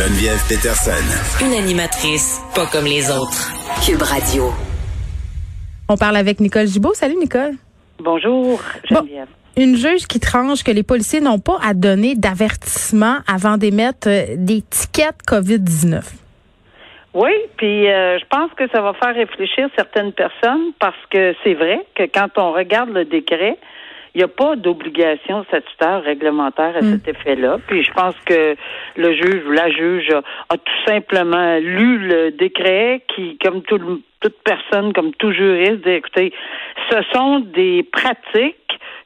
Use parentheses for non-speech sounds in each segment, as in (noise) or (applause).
Geneviève Peterson. Une animatrice pas comme les autres. Cube Radio. On parle avec Nicole Gibault. Salut Nicole. Bonjour, Geneviève. Une juge qui tranche que les policiers n'ont pas à donner d'avertissement avant d'émettre euh, des tickets COVID-19. Oui, puis euh, je pense que ça va faire réfléchir certaines personnes parce que c'est vrai que quand on regarde le décret, il n'y a pas d'obligation statutaire réglementaire à cet effet-là. Puis je pense que le juge ou la juge a, a tout simplement lu le décret qui, comme tout, toute personne, comme tout juriste, dit, écoutez, ce sont des pratiques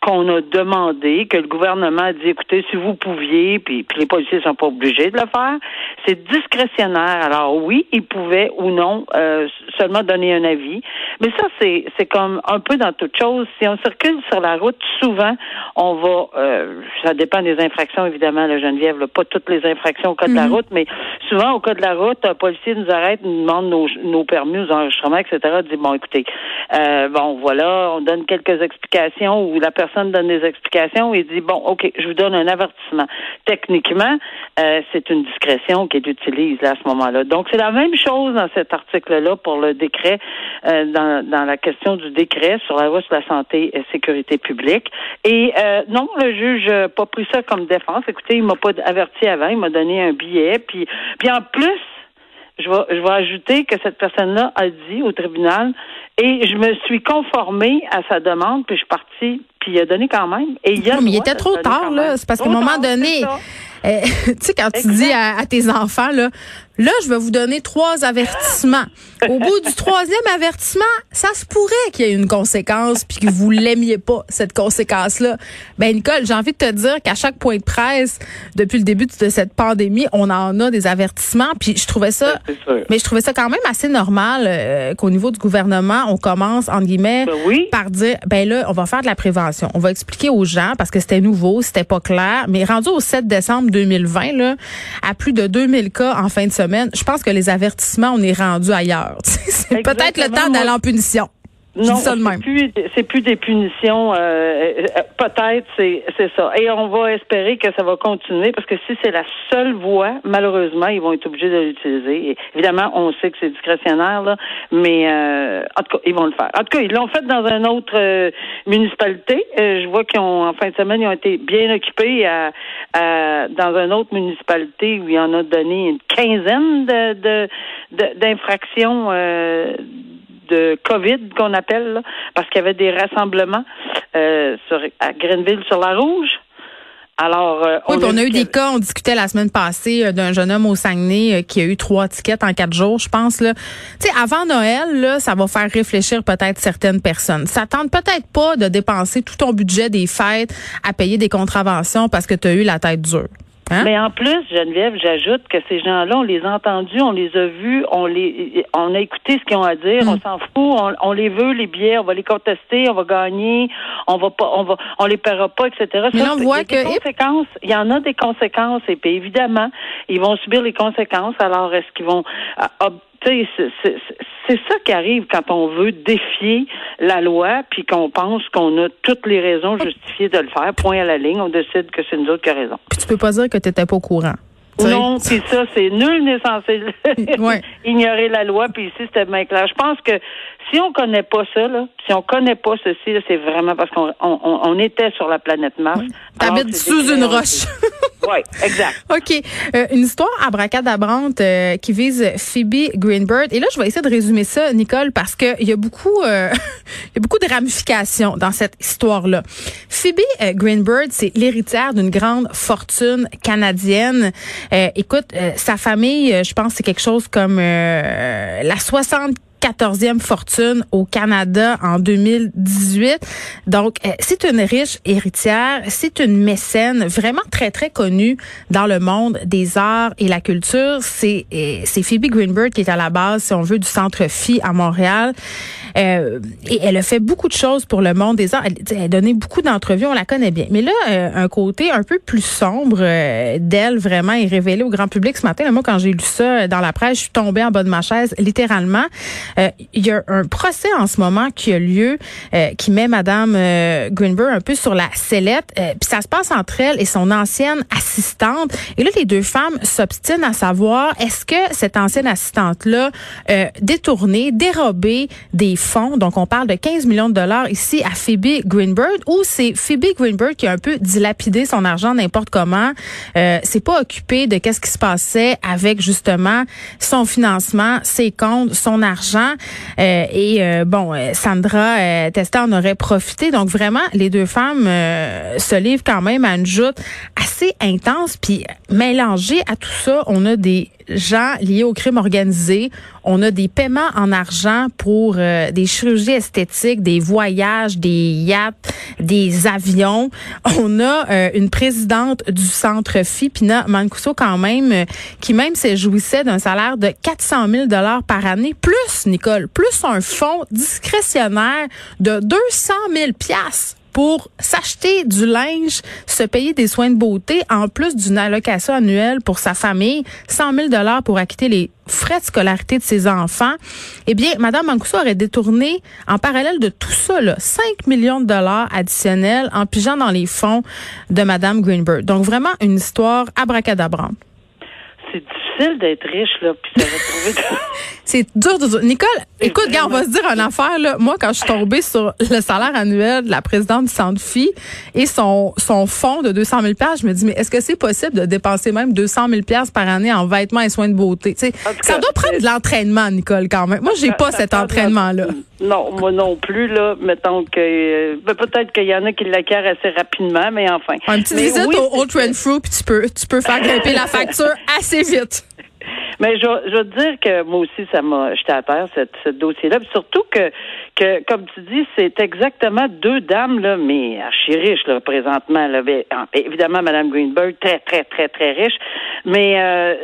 qu'on a demandé, que le gouvernement a dit, écoutez, si vous pouviez, puis, puis les policiers sont pas obligés de le faire, c'est discrétionnaire. Alors oui, ils pouvaient ou non euh, seulement donner un avis, mais ça c'est c'est comme un peu dans toute chose. Si on circule sur la route, souvent on va, euh, ça dépend des infractions évidemment, la Geneviève, là, pas toutes les infractions au code de la route, mais souvent au code de la route, un policier nous arrête, nous demande nos, nos permis, nos enregistrements, etc. Dit bon, écoutez, euh, bon voilà, on donne quelques explications ou la personne donne des explications et dit bon, ok, je vous donne un avertissement. Techniquement, euh, c'est une discrétion qu'il utilise là, à ce moment-là. Donc c'est la même chose dans cet article-là pour le décret, euh, dans, dans la question du décret sur la loi sur la santé et sécurité publique. Et euh, non, le juge n'a pas pris ça comme défense. Écoutez, il m'a pas averti avant, il m'a donné un billet, puis puis en plus je vais, je vais ajouter que cette personne-là a dit au tribunal et je me suis conformée à sa demande, puis je suis partie, puis il a donné quand même. Et il, a non, mais il était trop tard, là. C'est parce qu'à un moment donné, (laughs) euh, tu sais, quand tu dis à, à, tes enfants, là, là, je vais vous donner trois avertissements. Au bout du troisième avertissement, ça se pourrait qu'il y ait une conséquence puis que vous l'aimiez pas, cette conséquence-là. Ben, Nicole, j'ai envie de te dire qu'à chaque point de presse, depuis le début de cette pandémie, on en a des avertissements puis je trouvais ça, mais je trouvais ça quand même assez normal euh, qu'au niveau du gouvernement, on commence, entre guillemets, ben oui. par dire, ben là, on va faire de la prévention. On va expliquer aux gens parce que c'était nouveau, c'était pas clair, mais rendu au 7 décembre 2020, là, à plus de 2000 cas en fin de semaine, je pense que les avertissements, on est rendu ailleurs. (laughs) c'est peut-être le temps d'aller en punition. Non, c'est plus, c'est plus des punitions. Euh, euh, peut-être, c'est, c'est ça. Et on va espérer que ça va continuer parce que si c'est la seule voie, malheureusement, ils vont être obligés de l'utiliser. Et évidemment, on sait que c'est discrétionnaire, là, mais euh, en tout cas, ils vont le faire. En tout cas, ils l'ont fait dans une autre euh, municipalité. je vois qu'ils ont, en fin de semaine, ils ont été bien occupés à, à, dans une autre municipalité où il en a donné une quinzaine de, de, de d'infractions de COVID qu'on appelle, là, parce qu'il y avait des rassemblements euh, sur, à Greenville sur la Rouge. Alors, euh, oui, on, a, on a eu des cas, on discutait la semaine passée euh, d'un jeune homme au Saguenay euh, qui a eu trois tickets en quatre jours, je pense. Là. Tu sais, avant Noël, là, ça va faire réfléchir peut-être certaines personnes. Ça tente peut-être pas de dépenser tout ton budget des fêtes à payer des contraventions parce que tu as eu la tête dure. Hein? Mais en plus, Geneviève, j'ajoute que ces gens-là, on les a entendus, on les a vus, on les, on a écouté ce qu'ils ont à dire, Mm. on s'en fout, on, on les veut les billets, on va les contester, on va gagner, on va pas, on va, on les paiera pas, etc. Mais Ça, on voit il y a des que- conséquences. Il y en a des conséquences et puis évidemment, ils vont subir les conséquences. Alors, est-ce qu'ils vont ah, ah, tu sais, c'est- c'est c'est ça qui arrive quand on veut défier la loi, puis qu'on pense qu'on a toutes les raisons justifiées de le faire. Point à la ligne, on décide que c'est nous autres qui avons raison. Puis tu peux pas dire que tu n'étais pas au courant. Non, puis ça, c'est nul n'est censé Ouais. (laughs) ignorer la loi, puis ici, c'était bien clair. Je pense que si on connaît pas ça, là, si on connaît pas ceci, c'est vraiment parce qu'on on, on- était sur la planète Mars. Alors, T'habites sous une roche. (laughs) Oui, exact. OK. Euh, une histoire abracadabrante euh, qui vise Phoebe Greenberg. Et là, je vais essayer de résumer ça, Nicole, parce qu'il y a beaucoup euh, (laughs) il y a beaucoup de ramifications dans cette histoire-là. Phoebe euh, Greenberg, c'est l'héritière d'une grande fortune canadienne. Euh, écoute, euh, sa famille, je pense, c'est quelque chose comme euh, la 60 14e fortune au Canada en 2018. Donc, euh, c'est une riche héritière, c'est une mécène vraiment très, très connue dans le monde des arts et la culture. C'est euh, c'est Phoebe Greenberg qui est à la base, si on veut, du Centre Phi à Montréal. Euh, et elle a fait beaucoup de choses pour le monde des arts. Elle, a donné beaucoup d'entrevues, on la connaît bien. Mais là, euh, un côté un peu plus sombre d'elle, vraiment, est révélé au grand public ce matin. Moi, quand j'ai lu ça dans la presse, je suis tombée en bas de ma chaise, littéralement. Euh, il y a un procès en ce moment qui a lieu, euh, qui met Madame euh, Greenberg un peu sur la sellette. Puis ça se passe entre elle et son ancienne assistante. Et là, les deux femmes s'obstinent à savoir est-ce que cette ancienne assistante-là détourné, dérobé des Donc, on parle de 15 millions de dollars ici à Phoebe Greenberg, ou c'est Phoebe Greenberg qui a un peu dilapidé son argent n'importe comment. Euh, c'est pas occupé de qu'est-ce qui se passait avec justement son financement, ses comptes, son argent. Euh, et euh, bon, euh, Sandra Testa en aurait profité. Donc vraiment, les deux femmes se livrent quand même à une joute assez intense. Puis mélangé à tout ça, on a des gens liés au crime organisé. On a des paiements en argent pour des chirurgies esthétiques, des voyages, des yachts, des avions. On a une présidente du centre FI, Pina Mancuso, quand même, qui même s'est jouissait d'un salaire de 400 000 dollars par année, plus Nicole, plus un fonds discrétionnaire de 200 000 pièces pour s'acheter du linge, se payer des soins de beauté, en plus d'une allocation annuelle pour sa famille, 100 000 dollars pour acquitter les frais de scolarité de ses enfants. Eh bien, Madame Mancuso aurait détourné, en parallèle de tout ça, là, 5 millions de dollars additionnels en pigeant dans les fonds de Madame Greenberg. Donc, vraiment une histoire abracadabrante. C'est d'être riche, là, puis ça va trouver... (laughs) c'est dur, dur, dur. Nicole, écoute, on va se dire une affaire, là. Moi, quand je suis tombée sur le salaire annuel de la présidente du Centre Phi et son, son fonds de 200 000 je me dis, mais est-ce que c'est possible de dépenser même 200 000 par année en vêtements et soins de beauté? ça doit prendre de l'entraînement, Nicole, quand même. Moi, j'ai pas cet entraînement-là. Non, moi non plus, là. Mettons que, euh, ben, peut-être qu'il y en a qui l'acquièrent assez rapidement, mais enfin. Un petit visite au Old Trend Fruit, puis tu peux, tu peux faire grimper la facture assez vite. Mais je, je veux dire que moi aussi, ça m'a jeté à terre, cette, ce dossier-là. Surtout que, que, comme tu dis, c'est exactement deux dames, là, mais archi riches, là, présentement. Là. Évidemment, Mme Greenberg, très, très, très, très riche. Mais euh,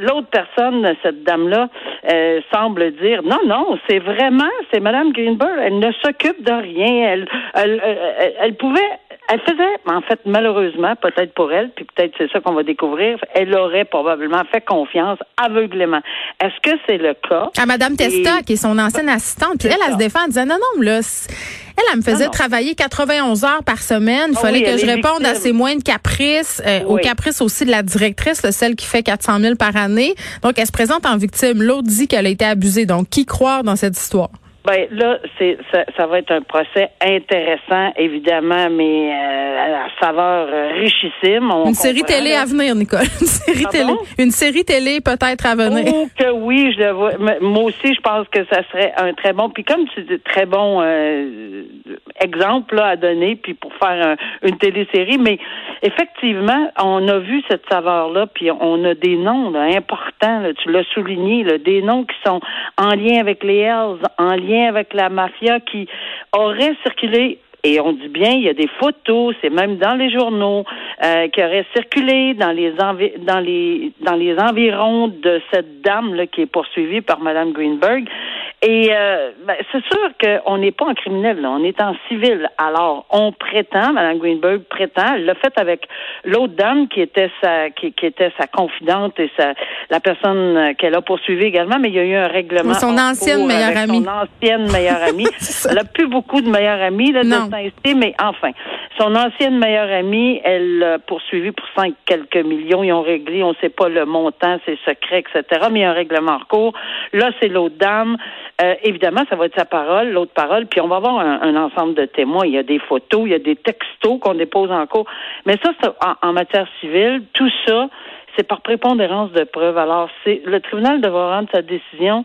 l'autre personne, cette dame-là, euh, semble dire non, non, c'est vraiment, c'est Mme Greenberg. Elle ne s'occupe de rien. Elle, elle, elle, elle pouvait elle faisait, en fait, malheureusement, peut-être pour elle, puis peut-être c'est ça qu'on va découvrir, elle aurait probablement fait confiance aveuglément. Est-ce que c'est le cas? À Madame Testa, qui est son ancienne assistante, puis elle, elle se défend en disant non, non, là, elle, elle me faisait travailler 91 heures par semaine. Il ah fallait que je réponde à ses moindres caprices, euh, aux caprices aussi de la directrice, celle qui fait 400 000 par année. Donc, elle se présente en victime. L'autre dit qu'elle a été abusée. Donc, qui croire dans cette histoire? Ben là, c'est ça, ça, va être un procès intéressant, évidemment, mais euh, à saveur euh, richissime. une série télé à venir, Nicole. (laughs) Une série télé. Une série télé peut-être à venir. Oh que oui, je le vois. Moi aussi, je pense que ça serait un très bon. Puis comme tu dis, très bon euh, exemple là, à donner, puis pour faire une télésérie. Mais effectivement, on a vu cette saveur-là, puis on a des noms là, importants. tu l'as souligné, là, des noms qui sont en lien avec les Hells, en lien avec la mafia qui aurait circulé et on dit bien, il y a des photos, c'est même dans les journaux, euh, qui auraient circulé dans les dans les dans les environs de cette dame là qui est poursuivie par Madame Greenberg. Et euh, ben, c'est sûr qu'on n'est pas en criminel, là. on est en civil. Alors, on prétend, Mme Greenberg prétend, elle l'a fait avec l'autre dame qui était sa qui, était sa confidente et sa la personne qu'elle a poursuivie également, mais il y a eu un règlement. Son ancienne meilleure (laughs) amie. Son ancienne meilleure amie. elle n'a plus beaucoup de meilleures amies là, de mais enfin, son ancienne meilleure amie, elle l'a poursuivi pour cinq quelques millions. Ils ont réglé, on ne sait pas le montant, c'est secret, etc. Mais il y a un règlement en cours. Là, c'est l'autre dame. Euh, évidemment, ça va être sa parole, l'autre parole, puis on va avoir un, ensemble de témoins. Il y a des photos, il y a des textos qu'on dépose en cours. Mais ça, c'est en, matière civile, tout ça, c'est par prépondérance de preuves. Alors, c'est le tribunal devra rendre sa décision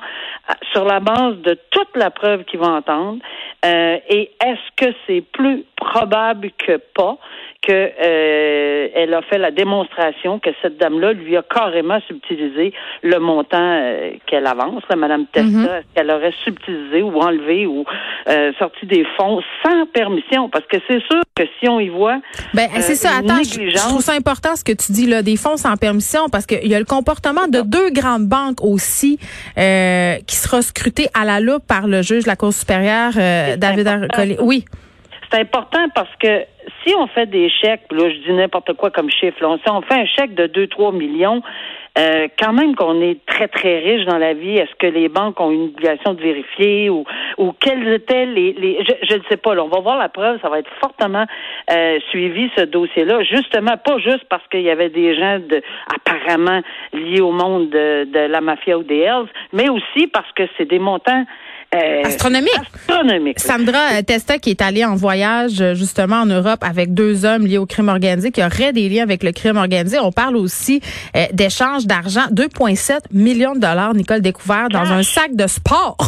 euh, sur la base de toute la preuve qu'il va entendre. Euh, et est-ce que c'est plus probable que pas? Que euh, elle a fait la démonstration que cette dame-là lui a carrément subtilisé le montant euh, qu'elle avance, là, Madame Testa, Mhm. qu'elle aurait subtilisé ou enlevé ou euh, sorti des fonds sans permission, parce que c'est sûr que si on y voit Ben, euh, c'est ça. une Attends, je, trouve ça important ce que tu dis là, des fonds sans permission, parce qu'il y a le comportement de deux grandes banques aussi euh, qui sera scruté à la loupe par le juge de la Cour supérieure, euh, David. Arcolé. Oui. C'est important parce que si on fait des chèques, là je dis n'importe quoi comme chiffre, si on fait un chèque de 2-3 millions, euh, quand même qu'on est très très riche dans la vie, est-ce que les banques ont une obligation de vérifier ou quels étaient les, je, ne sais pas, là, on va voir la preuve, ça va être fortement euh, suivi ce dossier-là, justement pas juste parce qu'il y avait des gens de apparemment liés au monde de, de la mafia ou des Hells, mais aussi parce que c'est des montants euh, Astronomique. astronomiques. Sandra euh, Testa, qui est allée en voyage euh, justement en Europe avec deux hommes liés au crime organisé, qui auraient des liens avec le crime organisé. On parle aussi euh, d'échanges d'argent, 2,7 millions de dollars, Nicole découvert dans Cash. un sac de sport. (laughs)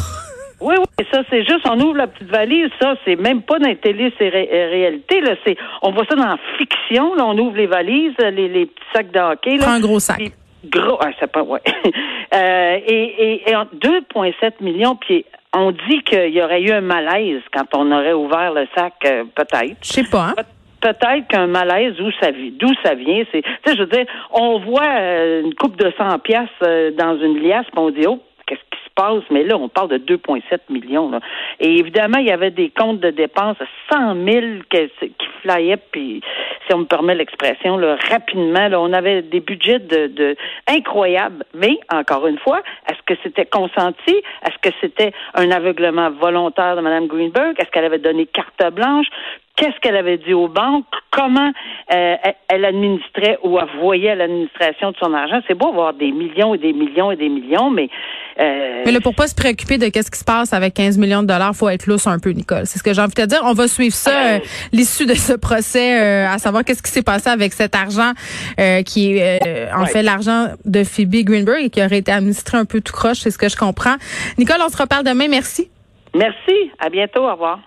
Oui, oui, ça, c'est juste, on ouvre la petite valise, ça, c'est même pas dans les télé, c'est ré- réalité, là, c'est, on voit ça dans la fiction, là, on ouvre les valises, les, les petits sacs de hockey, là. Prends un gros sac. Puis, gros, ah, c'est pas, ouais. (laughs) euh, et, et, et en 2,7 millions, puis on dit qu'il y aurait eu un malaise quand on aurait ouvert le sac, euh, peut-être. Je sais pas. Hein? Pe- Peut-être qu'un malaise, d'où ça, d'où ça vient, c'est, tu sais, je veux dire, on voit euh, une coupe de 100 piastres euh, dans une liasse, puis on dit, oh, qu'est-ce qui se Mais là, on parle de 2,7 millions. Là. Et évidemment, il y avait des comptes de dépenses à 100 000 que- qui flyaient, puis si on me permet l'expression, là, rapidement, là, on avait des budgets de, de incroyables. Mais, encore une fois, est-ce que c'était consenti? Est-ce que c'était un aveuglement volontaire de Mme Greenberg? Est-ce qu'elle avait donné carte blanche? Qu'est-ce qu'elle avait dit aux banques? Comment euh, elle- administrait ou elle voyait l'administration de son argent? C'est beau avoir des millions et des millions et des millions, mais... euh, Mais là, pour pas se préoccuper de qu'est-ce qui se passe avec 15 millions de dollars, faut être lousse un peu, Nicole. C'est ce que j'ai envie de te dire. On va suivre ça, euh, l'issue de ce procès, à savoir qu'est-ce qui s'est passé avec cet argent qui est en Ouais. fait l'argent de Phoebe Greenberg et qui aurait été administré un peu tout croche, c'est ce que je comprends. Nicole, on se reparle demain. Merci. Merci. À bientôt. Au revoir.